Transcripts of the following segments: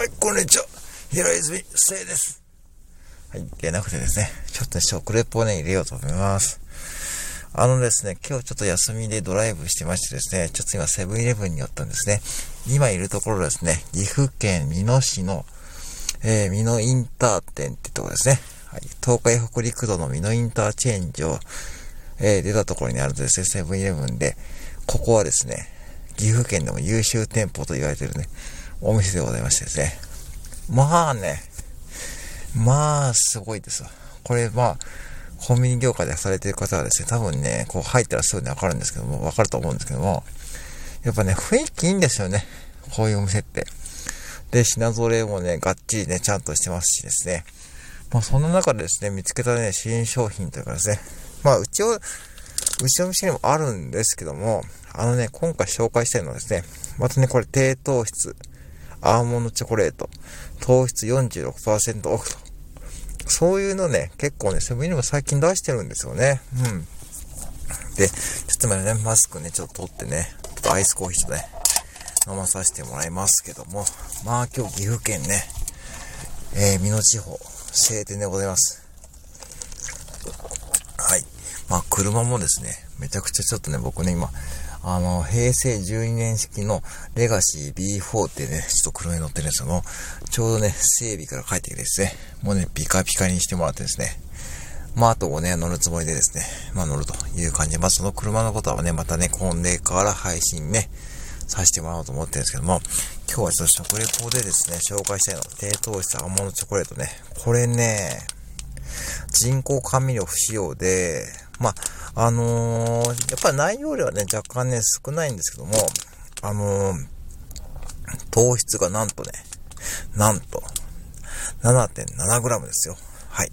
はい、こんにちは。平泉聖です。はい、出なくてですね、ちょっと食レポをね、入れようと思います。あのですね、今日ちょっと休みでドライブしてましてですね、ちょっと今セブンイレブンに寄ったんですね。今いるところですね、岐阜県美濃市の、えー、美濃インター店ってところですね。はい、東海北陸道の美濃インターチェンジを、えー、出たところにあるとですね、セブンイレブンで、ここはですね、岐阜県でも優秀店舗と言われてるね、お店でございましてですね。まあね、まあ、すごいですわ。これ、まあ、コンビニ業界でされてる方はですね、多分ね、こう入ったらすぐにわかるんですけども、わかると思うんですけども、やっぱね、雰囲気いいんですよね。こういうお店って。で、品揃えもね、がっちりね、ちゃんとしてますしですね。まあ、そんな中でですね、見つけたね、新商品というかですね、まあ、うちを、うちの店にもあるんですけども、あのね、今回紹介したいのはですね、またね、これ低糖質、アーモンドチョコレート、糖質46%オフと。そういうのね、結構ね、セブンイレブン最近出してるんですよね。うん。で、ちょっと今ね、マスクね、ちょっと取ってね、ちょっとアイスコーヒーとね、飲まさせてもらいますけども、まあ今日岐阜県ね、えー、美濃地方、晴天でございます。はい。まあ車もですね、めちゃくちゃちょっとね、僕ね、今、あの、平成12年式のレガシー B4 ってね、ちょっと車に乗ってるんですけども、ちょうどね、整備から帰ってきてですね、もうね、ピカピカにしてもらってですね、まあ、あと5年乗るつもりでですね、まあ乗るという感じで、まあその車のことはね、またね、今年から配信ね、させてもらおうと思ってるんですけども、今日はちょっと食レポでですね、紹介したいの低糖質アーモンドチョコレートね。これね、人工甘味料不使用で、まあ、あのー、やっぱり内容量はね、若干ね、少ないんですけども、あのー、糖質がなんとね、なんと、7.7g ですよ。はい。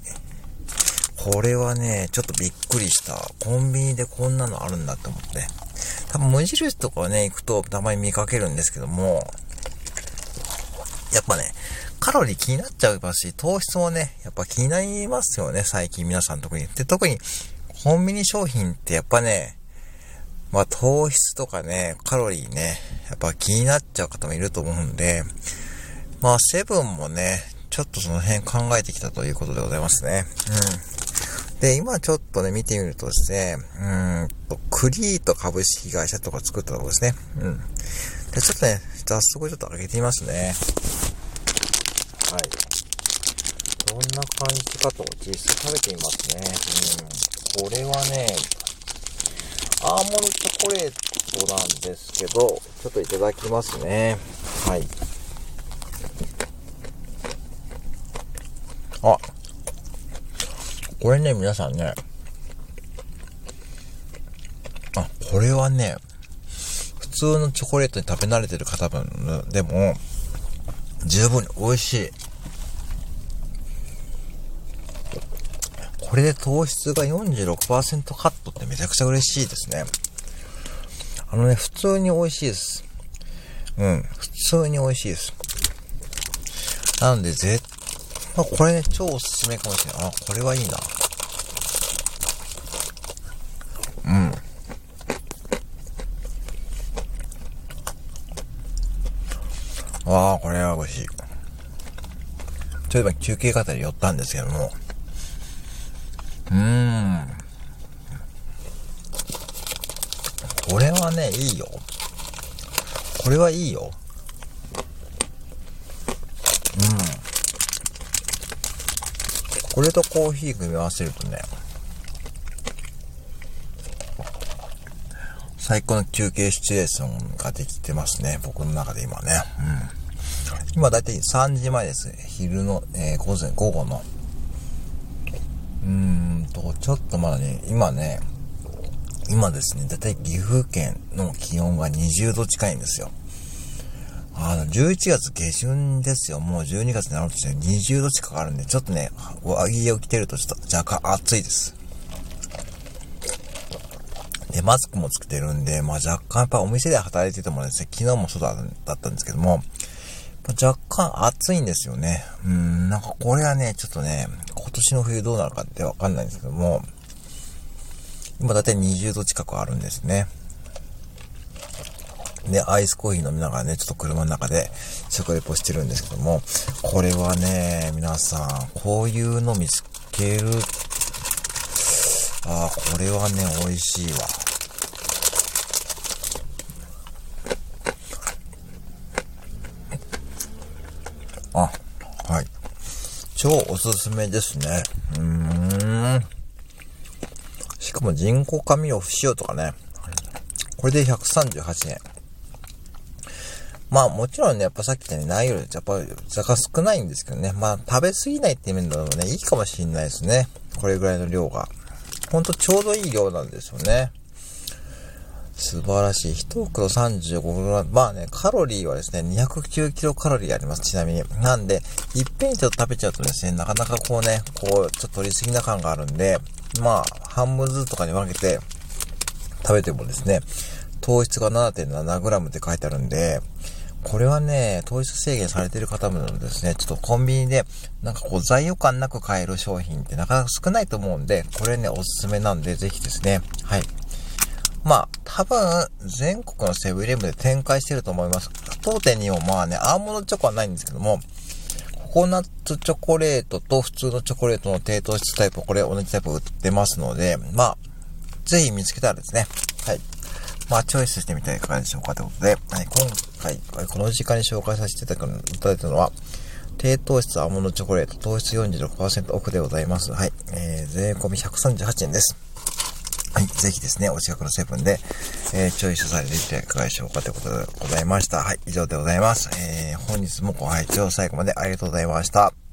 これはね、ちょっとびっくりした。コンビニでこんなのあるんだって思って。多分無印とかね、行くとたまに見かけるんですけども、やっぱね、カロリー気になっちゃいますし、糖質もね、やっぱ気になりますよね、最近皆さん特に。で、特に、コンビニ商品ってやっぱね、まあ糖質とかね、カロリーね、やっぱ気になっちゃう方もいると思うんで、まあセブンもね、ちょっとその辺考えてきたということでございますね。うん。で、今ちょっとね、見てみるとですね、うんと、クリート株式会社とか作ったとこですね。うん。で、ちょっとね、早速ちょっと上げてみますね。はい。どんな感じかと実際食べてみますね。うん。これはね、アーモンドチョコレートなんですけど、ちょっといただきますね。はい。あ、これね、皆さんね、あ、これはね、普通のチョコレートに食べ慣れてる方分でも、十分に美味しい。これで糖質が46%カットってめちゃくちゃ嬉しいですね。あのね、普通に美味しいです。うん、普通に美味しいです。なので、絶まあ、これね、超おすすめかもしれない。あ、これはいいな。うん。ああ、これは美味しい。ちょっと今休憩方で寄ったんですけども。うん。これはね、いいよ。これはいいよ。うん。これとコーヒー組み合わせるとね、最高の休憩シチュエーションができてますね。僕の中で今ね。うん。今だいたい3時前です。昼の、えー、午前、午後の。うーんと、ちょっとまだね、今ね、今ですね、だいたい岐阜県の気温が20度近いんですよ。あの、11月下旬ですよ。もう12月になろうとして20度近くあるんで、ちょっとね、上着を着てるとちょっと若干暑いです。で、マスクもつけてるんで、まあ若干やっぱお店で働いててもですね、昨日もそうだったんですけども、若干暑いんですよね。うん、なんかこれはね、ちょっとね、今年の冬どうなるかってわかんないんですけども、今だいたい20度近くあるんですね。ね、アイスコーヒー飲みながらね、ちょっと車の中で食レポしてるんですけども、これはね、皆さん、こういうの見つける、ああ、これはね、美味しいわ。あ、はい。超おすすめですね。うーん。しかも人工甘味料不使用とかね。これで138円。まあもちろんね、やっぱさっき言ったように内容やっぱ若干少ないんですけどね。まあ食べ過ぎないっていう面でもね、いいかもしんないですね。これぐらいの量が。ほんとちょうどいい量なんですよね。素晴らしい。1袋 35g。まあね、カロリーはですね、209キロカロリーあります。ちなみに。なんで、いっぺんにちょっと食べちゃうとですね、なかなかこうね、こう、ちょっと取りすぎな感があるんで、まあ、半分ずつとかに分けて食べてもですね、糖質が 7.7g って書いてあるんで、これはね、糖質制限されてる方もですね、ちょっとコンビニで、なんかこう、罪悪感なく買える商品ってなかなか少ないと思うんで、これね、おすすめなんで、ぜひですね、はい。まあ、多分、全国のセブンイレブンで展開してると思います。当店にもまあね、アーモンドチョコはないんですけども、ココナッツチョコレートと普通のチョコレートの低糖質タイプ、これ同じタイプ売ってますので、まあ、ぜひ見つけたらですね、はい。まあ、チョイスしてみてはいかがでしょうかということで、はい、今回、この時間に紹介させていただいたのは、低糖質アーモンドチョコレート、糖質46%オフでございます。はい。えー、税込み138円です。はい。ぜひですね、お近くのセブンで、えー、チョイスされてみてはいかがでしょうかということでございました。はい。以上でございます。えー、本日もご拝聴最後までありがとうございました。